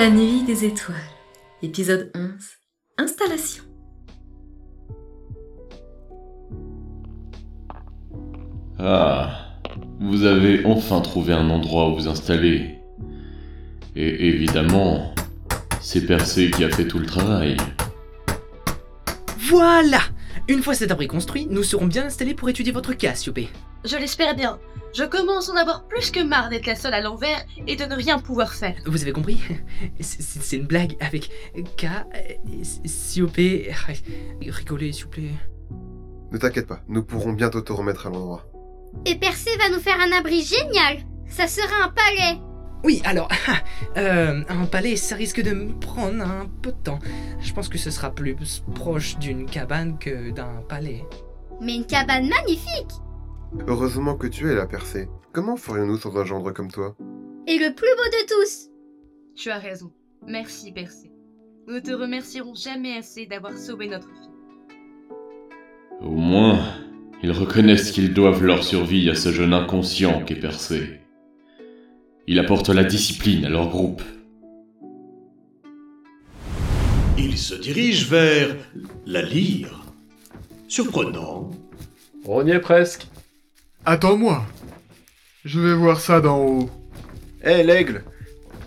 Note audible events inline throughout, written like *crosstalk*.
La nuit des étoiles, épisode 11, installation. Ah, vous avez enfin trouvé un endroit où vous installer. Et évidemment, c'est Percé qui a fait tout le travail. Voilà Une fois cet abri construit, nous serons bien installés pour étudier votre cas, Siopé. Je l'espère bien. Je commence à en avoir plus que marre d'être la seule à l'envers et de ne rien pouvoir faire. Vous avez compris? C'est une blague avec K, Siopé... Rigolez, s'il vous plaît. Ne t'inquiète pas, nous pourrons bientôt te remettre à l'endroit. Et Percé va nous faire un abri génial Ça sera un palais Oui, alors, *laughs* euh, un palais, ça risque de me prendre un peu de temps. Je pense que ce sera plus proche d'une cabane que d'un palais. Mais une cabane magnifique Heureusement que tu es là, Percé. Comment ferions-nous sans un gendre comme toi? Et le plus beau de tous Tu as raison. Merci, Percé. Nous ne te remercierons jamais assez d'avoir sauvé notre fille. Au moins, ils reconnaissent qu'ils doivent leur survie à ce jeune inconscient qu'est Percé. Il apporte la discipline à leur groupe. Il se dirige vers la lyre. Surprenant. On y est presque. Attends-moi. Je vais voir ça d'en haut. Hé l'aigle,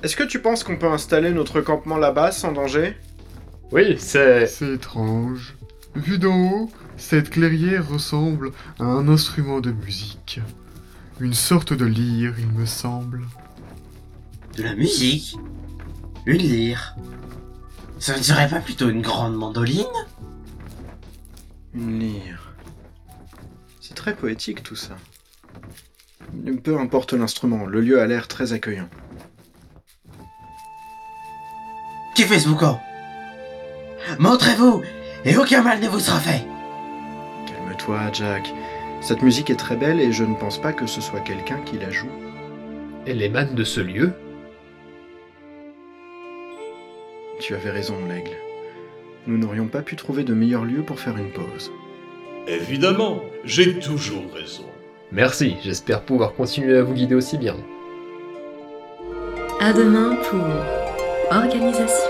est-ce que tu penses qu'on peut installer notre campement là-bas sans danger? Oui, c'est... C'est étrange. Vu d'en haut, cette clairière ressemble à un instrument de musique. Une sorte de lyre, il me semble. De la musique? Une lyre? Ça ne serait pas plutôt une grande mandoline? Une lyre. C'est très poétique tout ça. Peu importe l'instrument, le lieu a l'air très accueillant. Qui fait ce boucan? Montrez-vous et aucun mal ne vous sera fait Calme-toi, Jack. Cette musique est très belle et je ne pense pas que ce soit quelqu'un qui la joue. Elle émane de ce lieu Tu avais raison, l'aigle. Nous n'aurions pas pu trouver de meilleur lieu pour faire une pause. Évidemment, j'ai toujours raison. Merci, j'espère pouvoir continuer à vous guider aussi bien. À demain pour organisation.